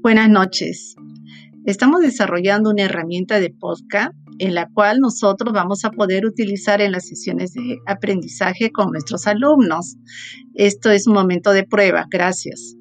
Buenas noches. Estamos desarrollando una herramienta de podcast en la cual nosotros vamos a poder utilizar en las sesiones de aprendizaje con nuestros alumnos. Esto es un momento de prueba. Gracias.